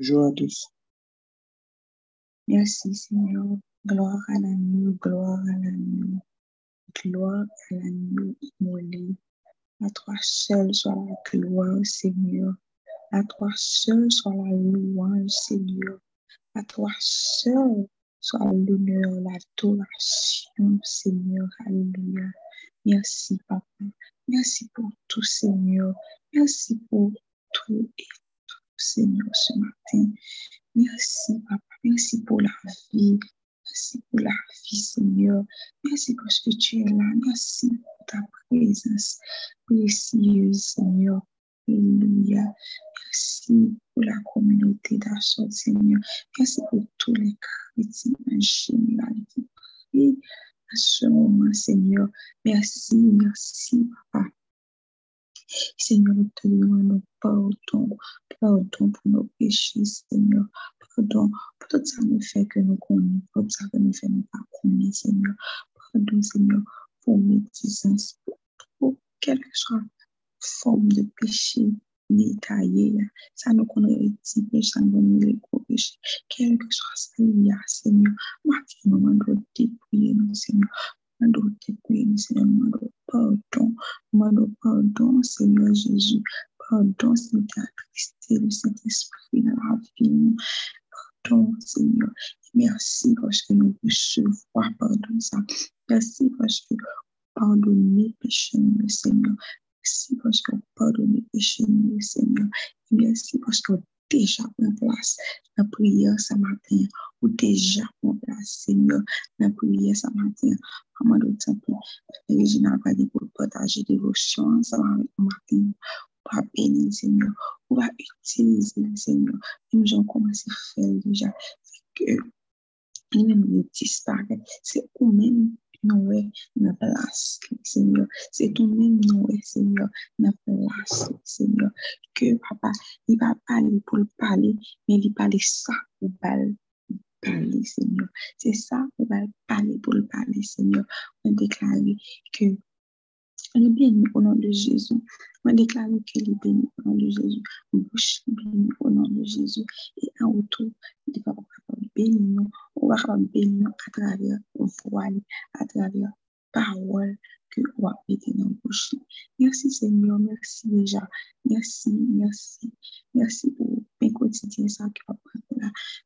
Bonjour à tous. Merci Seigneur. Gloire à l'agneau, gloire à l'agneau, gloire à l'agneau immolé. À toi seul soit la gloire, Seigneur. À toi seul soit la louange, Seigneur. À toi seul soit l'honneur, l'adoration, Seigneur. Alléluia. Merci, Papa. Merci pour tout, Seigneur. Merci pour tout et tout, Seigneur, ce matin. Merci, Papa. Merci pour la vie. Merci pour la vie, Seigneur. Merci parce que tu es là. Merci pour ta présence précieuse, Seigneur. Alléluia. Merci pour la communauté d'achat, Seigneur. Merci pour tous les chrétiens en qui à ce moment, Seigneur. Merci, merci, Papa. Seigneur, nous te demandons pardon, pardon pour nos péchés, Seigneur. Pardon pour tout ça nous fait que nous connaissons, pour tout ça que nous fait nous pas connaître, Seigneur. Pardon, Seigneur, pour médisance, pour, pour quelle que soit forme de péché détaillé, ça nous connaît les petits péchés, ça nous connaît les gros péchés, quel que soit ça, il y a, Seigneur. Maintenant, nous devons dépouiller nous, Seigneur. Nous devons dépouiller nous, Seigneur. Nous devons pardon, devons pardon, Seigneur Jésus. Pardon, Seigneur, attristé le Saint-Esprit la vie. Pardon, Seigneur. Merci parce que nous recevons pardon ça. Merci parce que pardonnez péché, Seigneur. Merci parce que pardonnez péché, nous, Seigneur. Merci parce que déjà en place la prière ce matin, ou déjà en place, Seigneur, la prière ce matin. Comment temps pour Régina va dire pour partager dévotion ensemble avec matin. On va bénir, Seigneur. On va utiliser, Seigneur. Nous avons commencé à faire déjà. C'est que, lui-même, il disparaît. C'est vous-même Noé, na place, Seigneur. C'est toi-même, Noé, Seigneur, na place, Seigneur. Que papa, il va parler pour le parler, mais il parle ça ou pas parler, Seigneur. C'est ça, on va parler pour le parler, Seigneur. On déclare que on est béni au nom de Jésus. On déclare qu'il est béni au nom de Jésus. Bouche béni au nom de Jésus. Et en retour, il va bénir nous. On va bénir à travers voile, à travers parole que on va mettre dans bouche. Merci Seigneur, merci déjà. Merci, merci, merci pour mes quotidiens ça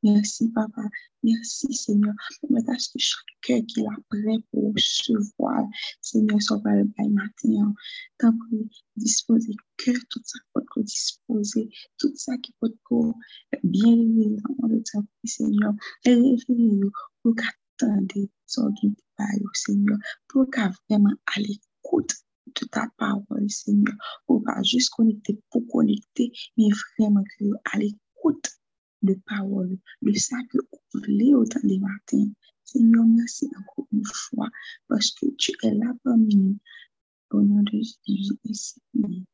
Merci Papa, merci Seigneur. Tâche que chaque cœur qui est prêt pour recevoir, Seigneur, soit par le matin. Tant pis, disposer cœur, tout ça pour disposer, tout ça qui peut pour bien aimer dans le temps, Seigneur. Et réveillez-nous pour qu'attendez, sortir Seigneur, pour qu'à vraiment à l'écoute de ta parole, Seigneur, pour pas juste connecter pour connecter, mais vraiment que à l'écoute de parole, de ça que vous voulez autant des matins. Seigneur, merci encore une fois parce que tu es là parmi nous. Au nom de Jésus, Amen.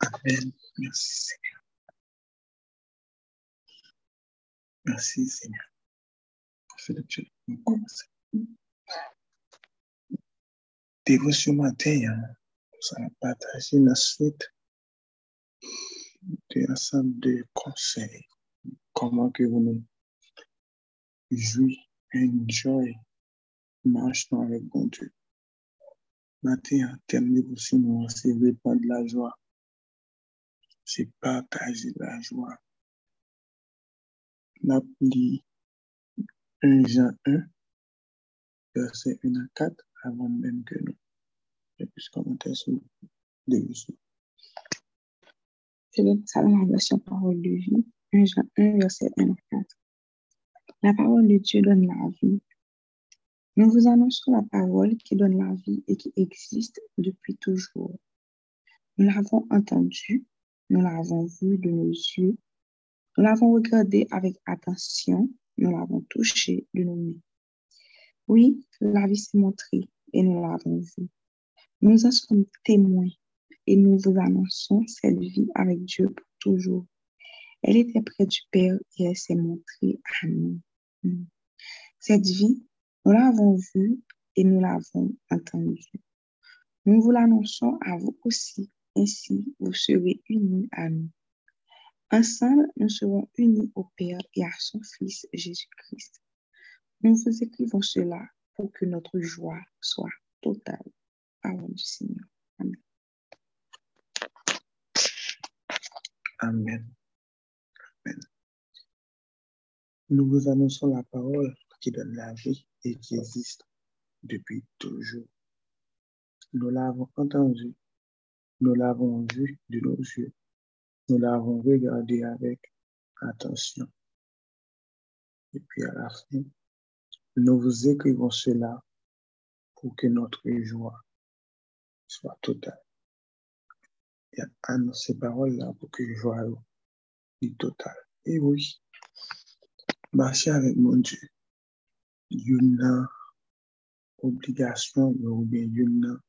Amen. Merci Seigneur. Merci Seigneur. Philippe, Dévotion matin, hein, ça va partager la suite ensemble de conseils. Comment que vous nous jouez, enjoy, marchons avec bon Dieu. Matin, en termes de dévotion, c'est répandre la joie. C'est partager la joie. L'appli 1 Jean 1, verset 1 à 4, avant même que nous je puisse commenter sur l'émission. C'est le salon la version parole de vie, 1 Jean 1, verset 1 à 4. La parole de Dieu donne la vie. Nous vous annonçons la parole qui donne la vie et qui existe depuis toujours. Nous l'avons entendue, nous l'avons vue de nos yeux, nous l'avons regardée avec attention nous l'avons touché de nos mains. Oui, la vie s'est montrée et nous l'avons vue. Nous en sommes témoins et nous vous annonçons cette vie avec Dieu pour toujours. Elle était près du Père et elle s'est montrée à nous. Hmm. Cette vie, nous l'avons vue et nous l'avons entendue. Nous vous l'annonçons à vous aussi, ainsi vous serez unis à nous. Ensemble, nous serons unis au Père et à son Fils Jésus-Christ. Nous vous écrivons cela pour que notre joie soit totale. Parole du Seigneur. Amen. Amen. Amen. Nous vous annonçons la parole qui donne la vie et qui existe depuis toujours. Nous l'avons entendu, nous l'avons vu de nos yeux, nous l'avons regardé avec attention. Et puis à la fin, nous vous écrivons cela pour que notre joie soit totale. Il y a ces paroles-là pour que joie soit totale. Et oui, marcher avec mon Dieu, une obligation ou bien une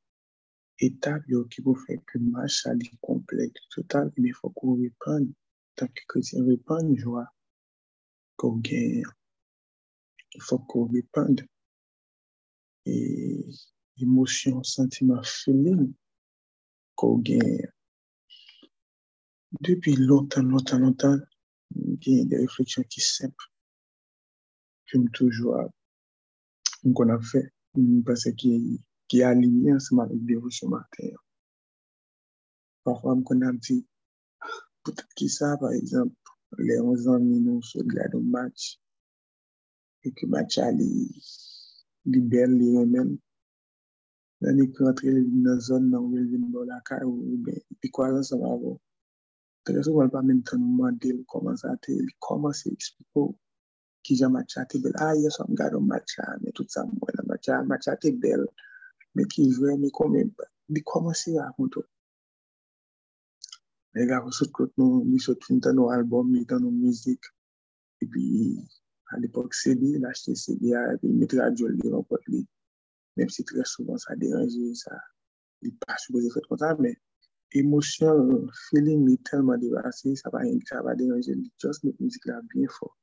étape qui vous fait que marche soit complète, totale, mais il faut qu'on reprenne, tant que chrétien reprenne joie qu'on gagne. Il faut qu'on reprenne et émotion, sentiment, feeling qu'on gagne. Depuis longtemps, longtemps, longtemps, il y a des réflexions qui sont simples. Je me toujours qu'on a fait, parce qui qui est aligné ensemble avec dévotion matin. Parfois, on a dit, peut-être que ça, par exemple, les 11 ans, nous se regardent match, et que le match a les belles, les remènes. Là, nous rentrons dans la zone dans la caille, ou bien, et quoi, ça va avoir. Teke sou wèl pa mèm tan nou mandel koman sa te, koman se ekspliko ki jan matcha te bel. Ah, a, ye som gado matcha, me tout sa mwen la matcha, matcha te bel, me ki jwè, me koman, di koman se akonto. Me gavou sot kote nou, mi sot fin tan nou albom, mi tan nou mizik, epi al epok CD, lache CD a, epi mi tradjol li renkote li. Mèm si tre souvan sa deranje, sa li pa souboze fèt konta, mèm ça, mais émotion, feeling est tellement dépassé, ça va, ça va déranger. Juste notre musique là bien fort.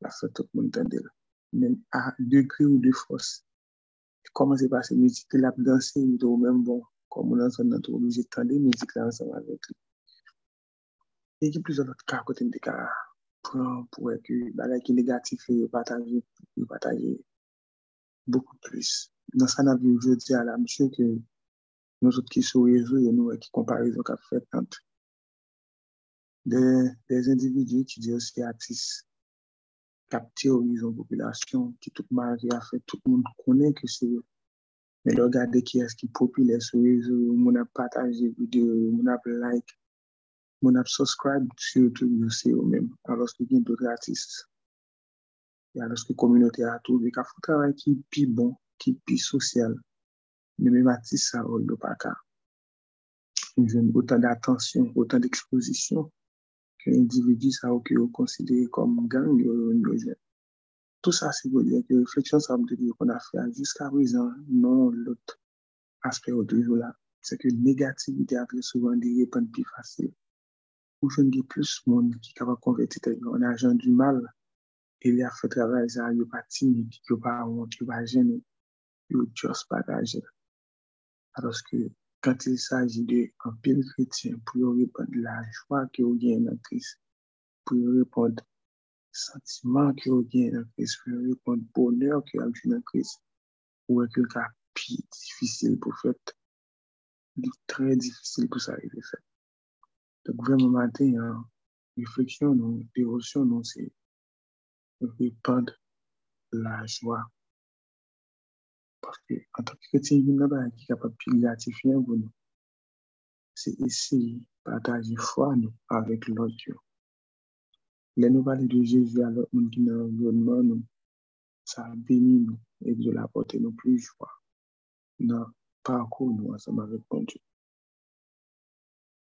La fait tout le monde entendre. Même à degré ou de force. Comment c'est passé, musique là, danser, ou même bon, comme on a notre obligé de tendre musique là ensemble avec lui. Et a plusieurs autres cas côté de cas pour, que les qui négatif et partager, partager beaucoup plus. Dans ça, on a vu aujourd'hui à la monsieur que nous autres qui sont réseaux et nous qui comparaison qu'a fait entre des, des individus qui disent aussi artistes qui horizon population, qui tout marié a fait, tout le monde connaît que c'est mais regardez qui est-ce qui est populaire sur les réseaux, on a partagé vidéo, on a like, on a subscribe sur YouTube, c'est eux-mêmes, alors qu'il y a d'autres artistes. Et alors que la communauté a trouvé qu'il faut travail qui est plus bon, qui est plus social. Mais même artiste, ça ne pas cas. Ils ont autant d'attention, autant d'exposition que l'individu, ça est considéré comme gang, tout ça, c'est pour dire que réflexion, ça veut dire qu'on a fait jusqu'à présent, non l'autre aspect au toujours là. C'est que négativité a très souvent des réponses plus faciles. Ou plus capable de convertir en agent du mal. A honte, il n'est pas gêné. Il Alors que quand il s'agit d'un pile chrétien pour répondre la joie qu'il y a dans Christ, pour répondre sentiment qui revient dans Christ, pour le bonheur qui a dans Christ, ou est quelque cas plus difficile pour faire, très difficile pour ça arriver fait. Donc, vraiment, matin, hein, réflexion, non, dévotion, non, c'est répandre la joie. En tant que chrétien, il y a un qui est capable de gratifier pour nous. C'est de partager foi nous, avec l'autre. Les nous de Jésus à l'autre monde qui est dans l'environnement, nous, ça bénit nous et de l'apporter nous plus joie dans le parcours nous ensemble avec mon Dieu.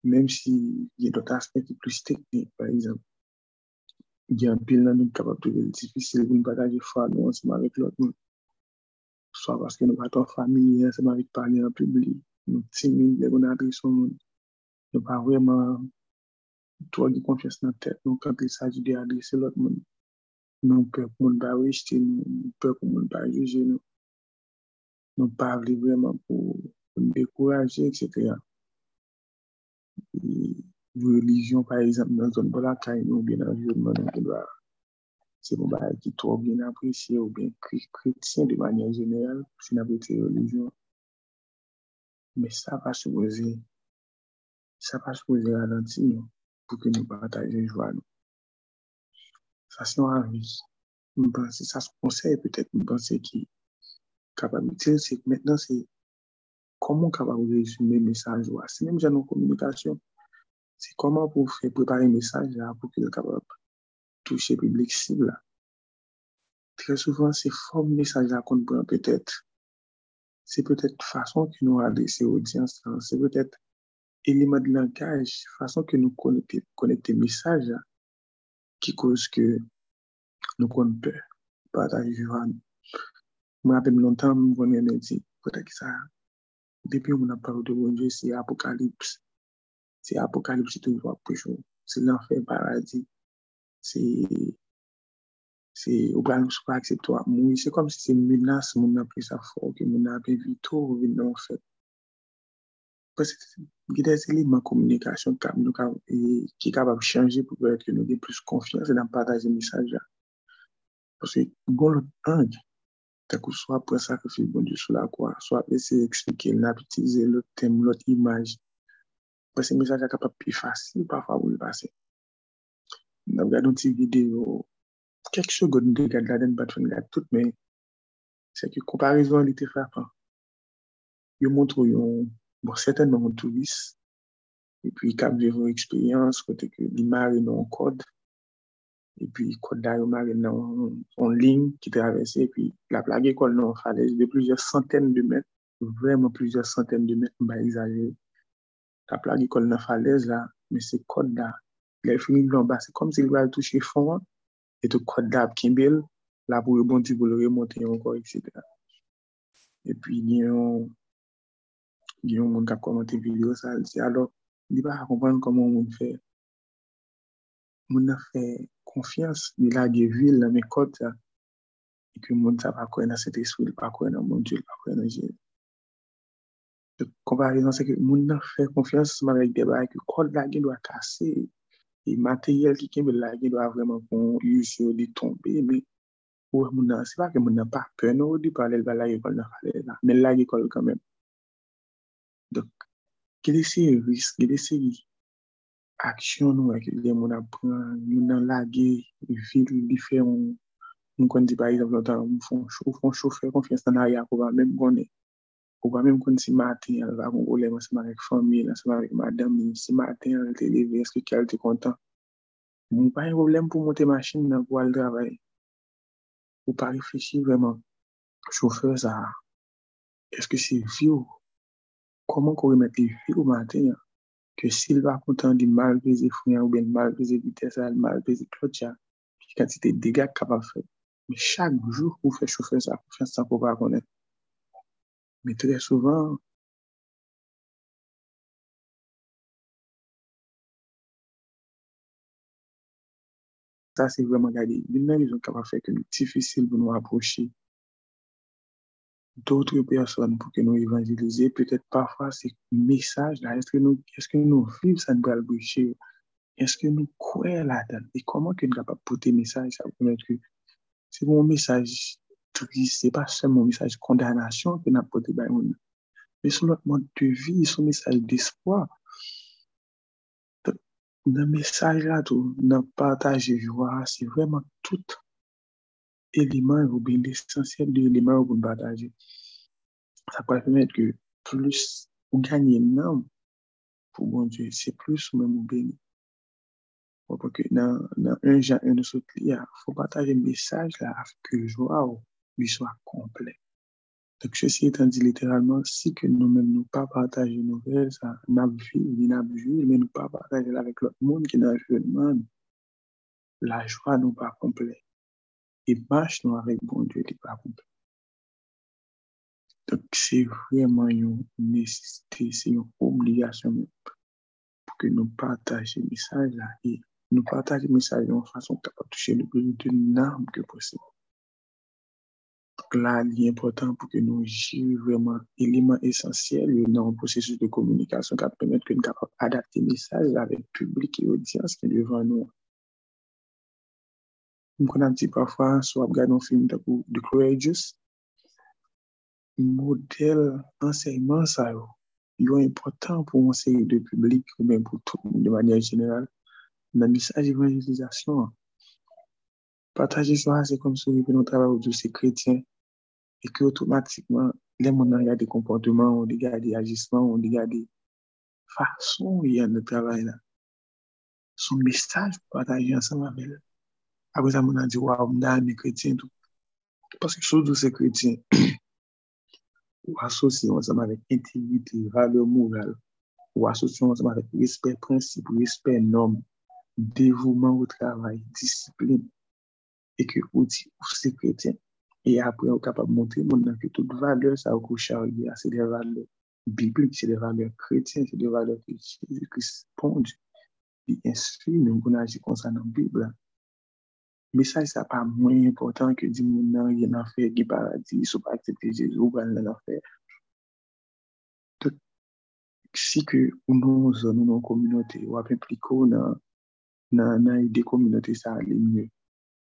Même s'il y a d'autres aspects qui sont plus techniques, par exemple, il y a un pile dans nous capable de difficile pour nous partager foi nous ensemble avec l'autre monde. Soit parce que nous pas en famille, ensemble avec parler en public, nous timides, les bonnes nous ne pas vraiment de confiance dans la tête. Donc, quand il s'agit d'adresser l'autre monde, nous peur pour pas rejeter, nous peur pour pas juger, nous nous parler vraiment pour, nous décourager, etc. Et religion, par exemple, dans la caille ou bien l'environnement, c'est bon bagay qui trop bien apprécié ou bien chrétien de manière générale, si n'a pas été religion. Mais ça va supposer, ça va supposer ralentir nous pour que nous partagions joie. Ça c'est un avis. Ça se conseille peut-être, je pense qui capable de c'est que maintenant c'est comment capable de résumer le message. C'est même déjà nos communication. C'est comment pour faire préparer le message là pour qu'il soit capable de toucher public cible. Très souvent, c'est forme message là qu'on prend peut-être. C'est peut-être façon que nous adresser l'audience. C'est peut-être élément de langage, façon que nous connecter, connecter message qui cause que nous avons peur. Partager Je me rappelle longtemps, je me dit, peut-être que ça, depuis qu'on a parlé de bon Dieu, c'est Apocalypse. C'est Apocalypse, c'est toujours plus C'est l'enfer paradis. C'est, ou bien, je crois que c'est toi. C'est comme si c'est une menace, mon a pris ça fort, que mon a vu tout, en fait. Parce que, il y a des éléments de plus confiance dans le partage des messages. Parce que, bon, Dieu sur la. Parce que le message est capable plus facile parfois pour le nan gade ou ti videyo, kek chou god nou de gade la den bat fwen gade tout, men, se ki komparizon li te frapan. Yo montrou yon, bon, setenman yon tourist, epi kap vive yon eksperyans, kote ke li mare nan kod, epi kod da yo mare nan on ling ki travese, epi la plage kol nan falez de plizye santen de met, vreman plizye santen de met mba exagere. La plage kol nan falez la, men se kod da Le fini blan ba, se kom se li wale touche fon, eto kwa dab kimbel, la pou rebonti pou le remonte yon kon, etc. E pi gen yon, gen yon moun kap komante video sa, se alo, li ba akompan koman moun fè. Moun na fè konfians, li la gen vil nan men kote sa, e pi moun sa pa kwen nan sete sou, pa kwen nan moun djel, pa kwen nan jel. Komparizan se ke moun nan fè konfians, man vek debay, ki kote la gen wak kase, E materyel ki kembe la gen do a vreman kon yusyo di tombe, men ou e moun nan, se pa ke moun nan pa pe nou di pale l ba la ekol nan pale la, men la ekol kanmen. Dok, gede se risk, gede se aksyon nou e akil de moun apren, moun nan la gen, vil di fe, moun kon di par exemple, moun fon chou, fon chou fe konfians nan a ya pou ba, men moun konen. Pour pas même connaître si matin elle va famille ensemble avec madame si matin elle te levé est-ce que qu'elle est content. Nous pas un problème pour monter machine pour aller travailler ou pas réfléchir vraiment. Chauffeur ça est-ce que c'est vieux? Comment qu'on remettre les vieux au matin que s'il va content de mal frein ou bien mal peser vitesse, mal peser cloche, quantité de dégâts capable de faire. Mais chaque jour, vous faites chauffer ça, vous faites ça pour pas connaître. Mais très souvent, ça, c'est vraiment gagné. Une raison qui va faire que c'est difficile pour nous approcher d'autres personnes pour que nous évangéliser. Peut-être parfois, c'est message là. Est-ce que nous, est-ce que nous vivons ça nous boucher? Est-ce que nous croyons là-dedans? Et comment que nous sommes capables de porter message? Ça pour que c'est mon message c'est pas seulement un message de condamnation que avons porté, mais sur notre mode de vie, son message d'espoir. Dans message là, dans partage joie, c'est vraiment tout élément ou bien l'essentiel de l'élément que vous partagez. Ça peut permettre que plus vous gagnez non pour bon Dieu, c'est plus ou même vous béni. Parce que dans, un un il faut partager le message là, le joie lui soit complet. Donc, ceci étant dit littéralement, si que nous-mêmes nous pas partager nos nouvelles, ça ni n'a mais nous pas partager avec l'autre monde qui n'a pas la joie n'est pas complète et marche nous avec bon Dieu n'est pas complet. Donc, c'est vraiment une nécessité, c'est une obligation pour que nous partagions le message là et nous partagions le message de façon capable de toucher le plus de normes que possible. Là, il important pour que nous jouions vraiment élément essentiel dans le processus de communication qui permet que nous puissions adapter le message avec le public et l'audience qui est devant nous. Nous connaissons parfois, soit regarder un film de The Courageous, modèle enseignement, ça est important pour enseigner le public ou même pour tout de manière générale. Dans le message d'évangélisation, partager ça, c'est comme si nous travaillons avec ces chrétiens et que automatiquement, les gens ont des comportements, on des agissements, on des façons il y a de travail là. Son message pour partager ensemble avec eux. Après ça, on a dit, waouh, on a des chrétiens. Parce que surtout ces chrétiens, ou associés ensemble avec intégrité, valeur morale, ou associés ensemble avec respect principe, respect norme, dévouement au travail, discipline, et que vous dites, ces chrétiens, et après, on est capable de montrer que toute valeur, ça a c'est des valeurs bibliques, c'est des valeurs chrétiennes, c'est des valeurs que Jésus-Christ pondent, il instruit, nous, on agit comme ça dans la Bible. Mais ça, c'est pas moins important que dire non, il y a un qui paradis, il faut pas accepter Jésus, ou pas l'affaire. Si que nous, nous, nos communautés, ou impliquer dans, dans, dans des communautés, ça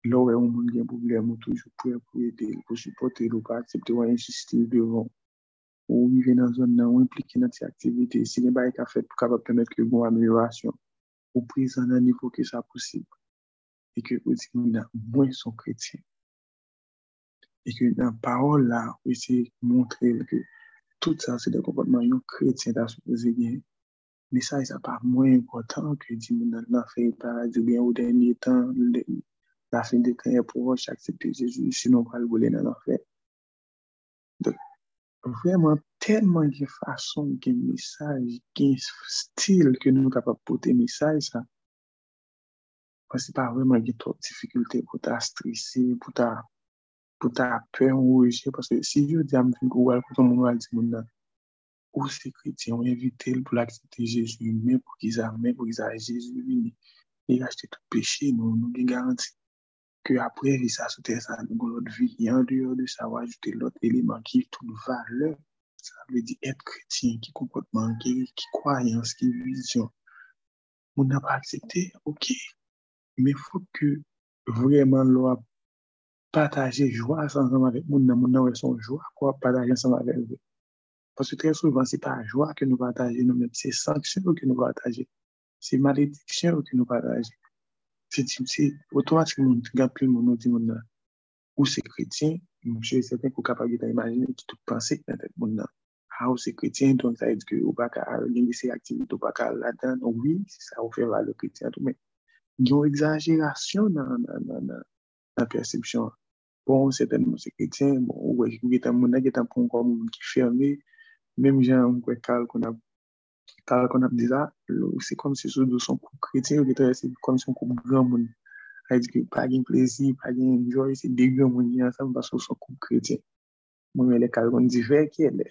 allait mieux. Là où on a un problème, on toujours prêt pour aider, pour supporter, ou pas accepter ou insister devant. Ou vivre dans une zone où impliqué dans ces activités, si les bails fait pour capable permettre que une amélioration, ou prise en un niveau que ça possible. Et que vous dites, nous moins son chrétien. Et que dans la parole là, vous essayez de montrer que tout ça, c'est des comportements chrétiens dans supposé bien. Mais ça, c'est pas moins important que dire, nous avons fait paradis bien au dernier temps, la fin de temps est proche, accepter Jésus, sinon on va le voler dans l'enfer. Donc, vraiment, tellement de façons, de messages, de style que nous sommes capables de porter message, ça. Parce que pas vraiment de trop de difficultés pour ta stresser, pour ta, pour ta peur ou Parce que si je dis à mon ou à tout le monde va dire, ou ces chrétiens ont invité pour l'accepter Jésus, mais pour qu'ils aient, pour qu'ils aient Jésus venu, et acheter tout péché, nous, nous, garantis que après ça sous ça dans vie. Et en dehors de ça va ajouter l'autre élément qui est toute valeur. Ça veut dire être chrétien qui comportement qui, qui croyance qui vision. On n'a pas accepté ok. Mais il faut que vraiment l'on partager joie ensemble avec mon mon son joie quoi partager ensemble avec eux. Parce que très souvent c'est pas joie que nous partageons nous même c'est sanction que nous partageons c'est malédiction que nous partageons se tim se, otomatik moun, gap pli moun nou di moun nan, ou se kretien, msye seten pou kapab yon ta imajine ki tout panse nan tek moun nan. Ha ou se kretien, ton sa edi ki ou baka gen disi aktivite, ou baka la dan, ou oui, se sa ou fe valo kretien tou men. Yon exagerasyon nan, nan, nan, nan, nan persepsyon. Bon, seten moun se kretien, bon, ou wè, yon getan moun nan, getan pou ankon moun ki ferme, mèm jan mwen kwe kal kon ap Kare kon ap diza, se kom se sou do son kou kretien, ou getre se kom se son kou gran moun. A di ki pa gen plezi, pa gen enjoy, se de gran moun yon ansam, baso son kou kretien. Moun yon le kare kon di ve ki ele.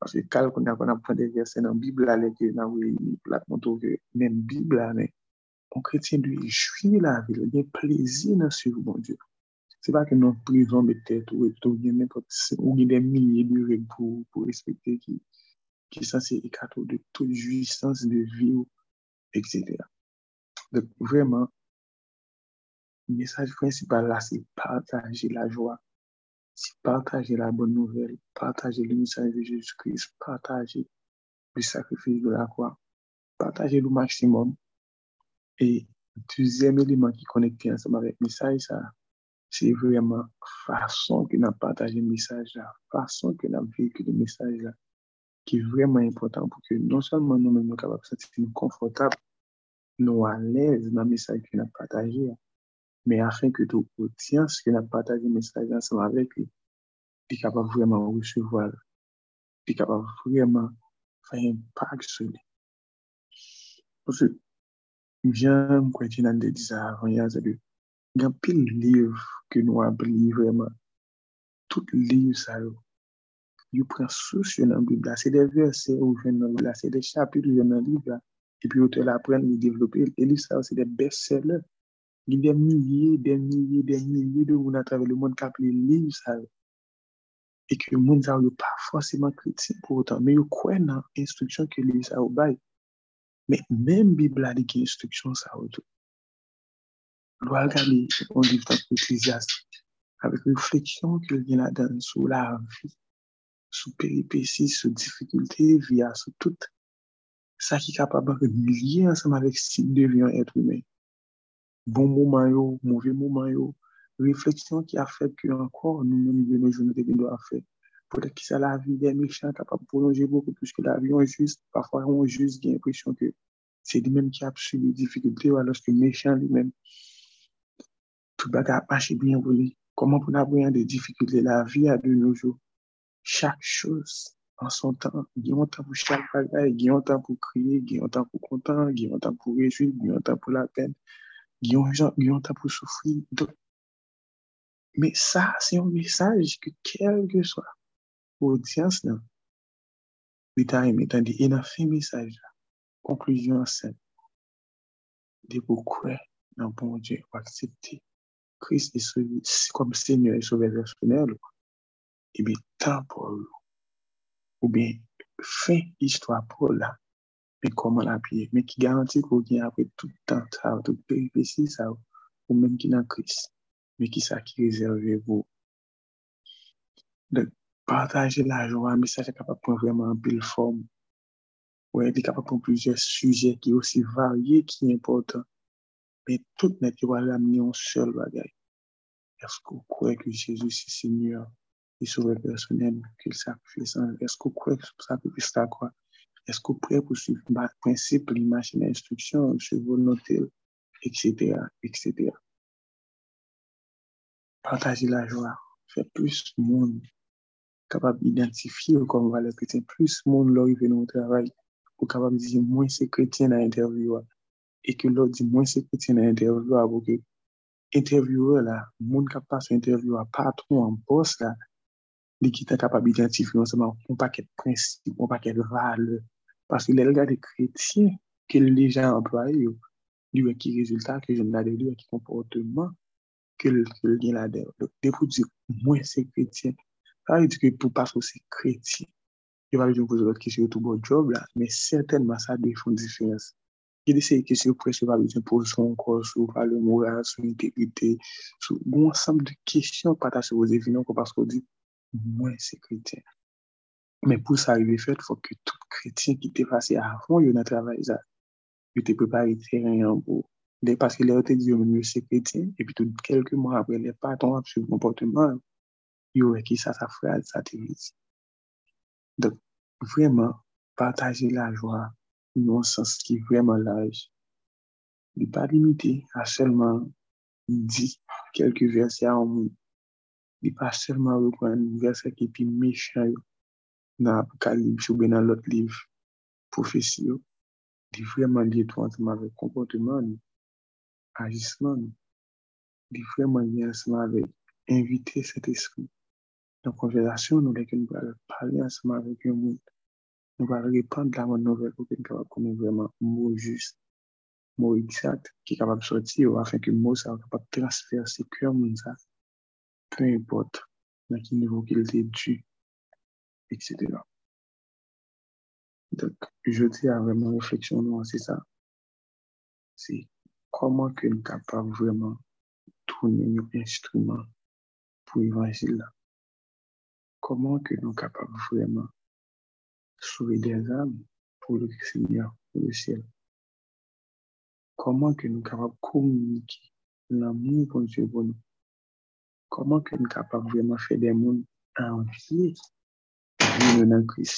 Paske kare kon ap kon ap pwende verse nan Bibla le ke nan wè plat platmonto ke men Bibla men. Kon kretien dwe jwi la vil, gen plezi nan sou bon Diyo. Se pa ke nan prison betet ou eto gen men, ou gen den milye de reg pou respekte ki qui est censé écarter de toute jouissance de vie, etc. Donc, vraiment, le message principal là, c'est partager la joie, c'est partager la bonne nouvelle, partager le message de Jésus-Christ, partager le sacrifice de la croix, partager le maximum. Et le deuxième élément qui connecte ensemble avec le message, ça, c'est vraiment la façon que nous partagé le message, la façon que nous vécu le message là qui est vraiment important pour que non seulement nous-mêmes nous capables de sentir confortables, nous à l'aise dans le message qu'on a partagé, mais afin que tout audience qui a partagé le message ensemble avec lui, est capable vraiment de recevoir, est capable vraiment faire un impact sur lui. Parce que j'aime quand tu as dit ça avant, il y a un pile livre que nous avons vraiment. Tout livre, ça, you prend souci dans la Bible. C'est des versets je dans la c'est des chapitres dans le livre. Et puis, vous te l'apprendre, vous développer. Et livre, ça, c'est des best-sellers. Il y a des milliers, des milliers, des milliers de gens à travers le monde qui appellent livre, ça. e ke moun sa yo pa fosèman kretien pou otan, men yo kwen nan instruksyon ke li sa yo bay. Men men Bibla di ki instruksyon sa yo tou. Lwa gani, on di tan pou eklizyas, avek refleksyon ke li gen la dan sou la vi, sou peripeci, sou difikulte, via sou tout, sa ki kapabak liye ansam avek si devyon etre men. Bon mouman yo, mouve mouman yo, refleksyon ki a fèd ki ankor nou meni de nou jounete ki nou a fèd. Pote ki sa la vi gen mechan kapap prolonje beaucoup plus ke la vi an jist, pafwa an jist gen impresyon ke se di men ki ap su li difikulte ou alos ke mechan li men tout baga apache bien voli. Koman pou nan voyan de difikulte la vi a de nou jou? Chak chos an son tan, gen yon tan pou chak bagay, gen yon tan pou kriye, gen yon tan pou kontan, gen yon tan pou rejou, gen yon tan pou la pen, gen yon tan pou soufri. Don Mais ça, c'est un message que quel que soit l'audience, l'État aimé, tandis qu'il a fait message, conclusion simple, de beaucoup dans bon Dieu, accepter Christ est comme Seigneur et Sauveur et bien, tant pour lui, ou bien, fin histoire pour là, mais comment la pied, mais qui garantit qu'on vient après tout le temps, tout péripétie, ça, ou même qui n'a Christ. mais qui ça qui réservé vous. De partager la joie, mais ça est capable de prendre vraiment en belle forme. Il est capable de prendre plusieurs sujets qui sont aussi variés, qui sont importants. Mais tout n'est pas l'amener en seul que vous croyez que Jésus c'est Seigneur? Et sauveur personnel, qu'il sacrifie Est-ce que vous croyez que peut faire quoi? Est-ce que vous prêt pour suivre le principe, l'image, l'instruction, sur volonté, etc., etc. Partager la joie, faire plus monde capable d'identifier comme valeur chrétienne, plus monde là arrive dans le travail, pour capable dire moins c'est chrétien dans l'interview et que l'autre dit moins c'est chrétien dans l'interview pour que intervieweur là, monde qui passe interview à patron en poste là, li ki ta kapab identifi non seman ou pa ket prinsip, ou pa ket vale. Paske lè lè de kretien ke lè jan employe yo, li wè ki rezultat, ke jen lade li wè ki komporteman ke lè gen lade. De pou di mwen se kretien, sa wè di ki pou pa fose kretien. Yo wè yon pose lòt ki se yo tou bon job la, men certainman sa de fon diferans. Yo de se yon kesyon pou se wè yon pose son kor, sou wè le moral, sou integrite, sou goun ansam de kesyon pata se wè zevinon ko pasko di mwen se kretien. Men pou sa yi ve fet, fok ke tout kretien ki te fase avon yo nan travay za. Yo te prepari teren yon pou parce que les autres disent que c'est chrétien, et puis tout, quelques mois après, les patrons sur le comportement, ils ont qui ça, sa phrase, ça te dit. Donc, vraiment, partager la joie, un sens qui est vraiment large, ne pas limiter à seulement dire quelques li pa selman wè kwa an verse ki pi mechay yo nan apokalib sou be nan lot liv profesi yo, li vreman li etou anseman vek komponteman yo, ajisman yo, li vreman li anseman vek invite set espri. Nan konvelasyon nou leke nou pa pale anseman vek yon moun, nou pa repande la moun nouvel pou ke nou kapap konen vreman mou just, mou exact ki kapap soti yo, afen ke mou sa kapap transfer se kyo moun sa pè import nan ki nivou ki lte dju, etc. Donk, joti a vèman refleksyon nou an se sa. Se comment que nous sommes capables vraiment de tourner nos instruments pour l'évangile Comment que nous sommes capables vraiment de sauver des âmes pour le Seigneur, pour le ciel? Comment que nous capables de communiquer l'amour pour Dieu pour nous? koman ke nou kapap vreman fè den moun anvye vin nou nan kris.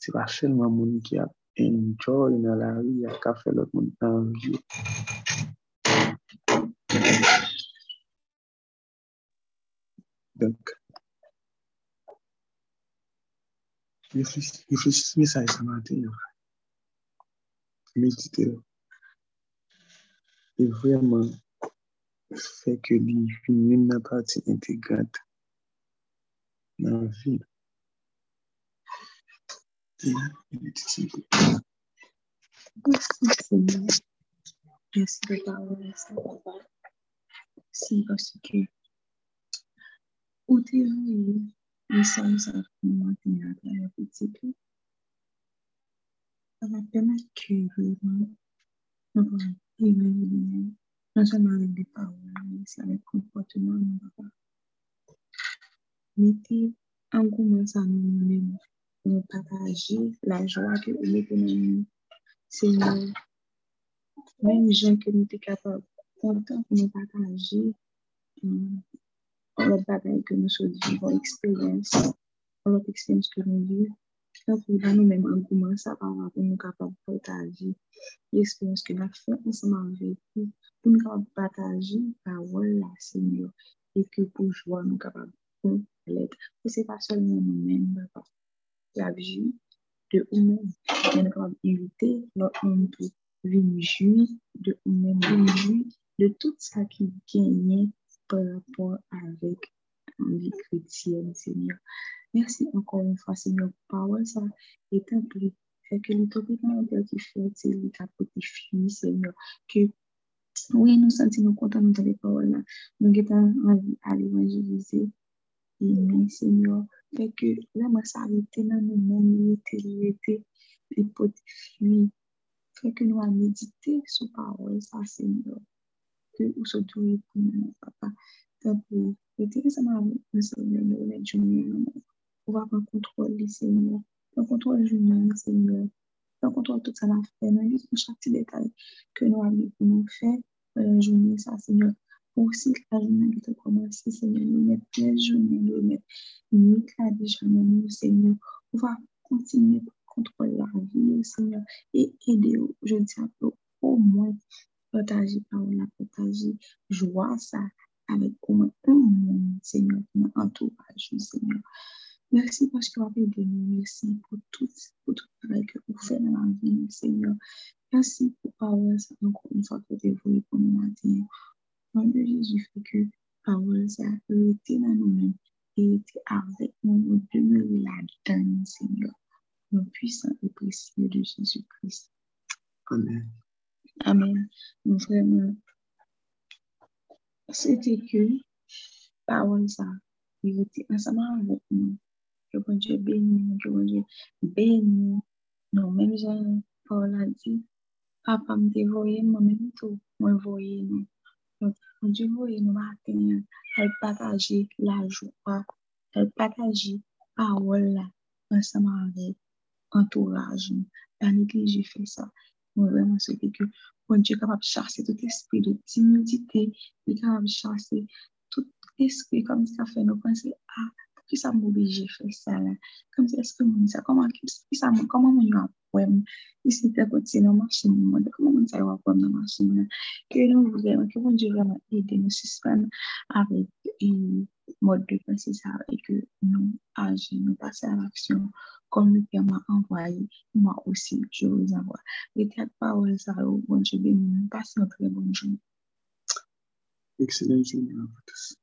Se pa selman moun ki ap enjoy nan la ri, a ka fè lot moun anvye. Donk, reflechis mesaj sa maten yo. Medite yo. E vreman, fait que l'infini n'a partie intégrante dans la vie. Merci. Merci papa, merci parce que non seulement avec des paroles, mais aussi avec comportement de nos papas. Mettez engouement ça nous-mêmes, nous partager la joie que vous mettez dans nous. Seigneur, même gens que nous sommes capables, content pour nous partager l'autre bagaille que nous sommes vivons, expérience, l'autre expérience que nous vivons. Donc, dans nous-mêmes, engouement, ça va pour nous capables de partager l'expérience que nous avons ensemble avec vous, pour nous capables de partager la parole, la Seigneur, et que pour joie, nous capables de l'aide. Ce n'est pas seulement nous-mêmes, la vie de nous-mêmes, nous capables d'inviter monde pour venir de nous-mêmes, venir jouir de tout ça qui gagne par rapport avec la vie chrétienne, Seigneur. Merci encore une fois, Seigneur, pour parole, ça peu, fait que le topic qui fait, Seigneur, que oui, nous sentons contents de les paroles. Nous avons envie d'aller évangéliser. Et Seigneur, fait que là, moi, ça a été dans nous-mêmes, il était, nous sommes doués pour nous, papa. Nous, Seigneur, nous remettre journée, on va prendre contrôle, Seigneur. Prends contrôle journée, Seigneur. Prends contrôle tout ça, la fait. Lisons chaque petit détail que nous avons pour nous faire pour la journée, ça, Seigneur. Pour aussi la journée qui commencé, Seigneur, nous mettre les journées, nous mettre nuit là déjà, nous, Seigneur. Va continuer à contrôler la vie, Seigneur, et aider, je dis à peu, au moins partager parole, partager joie, ça, avec au moins un monde, Seigneur, qui m'entourage, Seigneur. Merci parce que vous avez nous. Merci pour tout, pour tout le travail que vous faites dans la vie, Seigneur. Merci pour parole, encore une fois, que vous avez pour nous matin. Nom de Jésus, fait que parole, ça a été dans nous-mêmes et été avec nous, nous demeurer là-dedans, Seigneur. Nous puissants et précieux de Jésus-Christ. Amen. Amen. Vraiment, c'était que parole, ça, il était ensemble avec nous. Que bon Dieu bénisse, que bon Dieu bénisse. Non, même Jean Paul a dit, Papa me dévoyé, moi-même tout, moi voyé nous. Donc, bon Dieu voyé nous matin, elle partager la joie, elle partager parole ensemble avec entourage. Dans l'église, j'ai fait ça. Moi, vraiment, c'était que bon Dieu est capable de chasser tout esprit de timidité, il est capable de chasser tout esprit comme ça fait nous penser, ah, qui ça m'oblige à faire ça là? Comme ça, est-ce que mon ça, comment, qui ça, comment mon a poème, ici, t'as côté dans machine, moi, comment mon ça va poème dans machine là? Que nous vraiment, que mon Dieu vraiment aider nous suspendre avec une mode de je vous envoie. Les quatre paroles, ça, bon Dieu béni, passez une très bonne journée. À tous.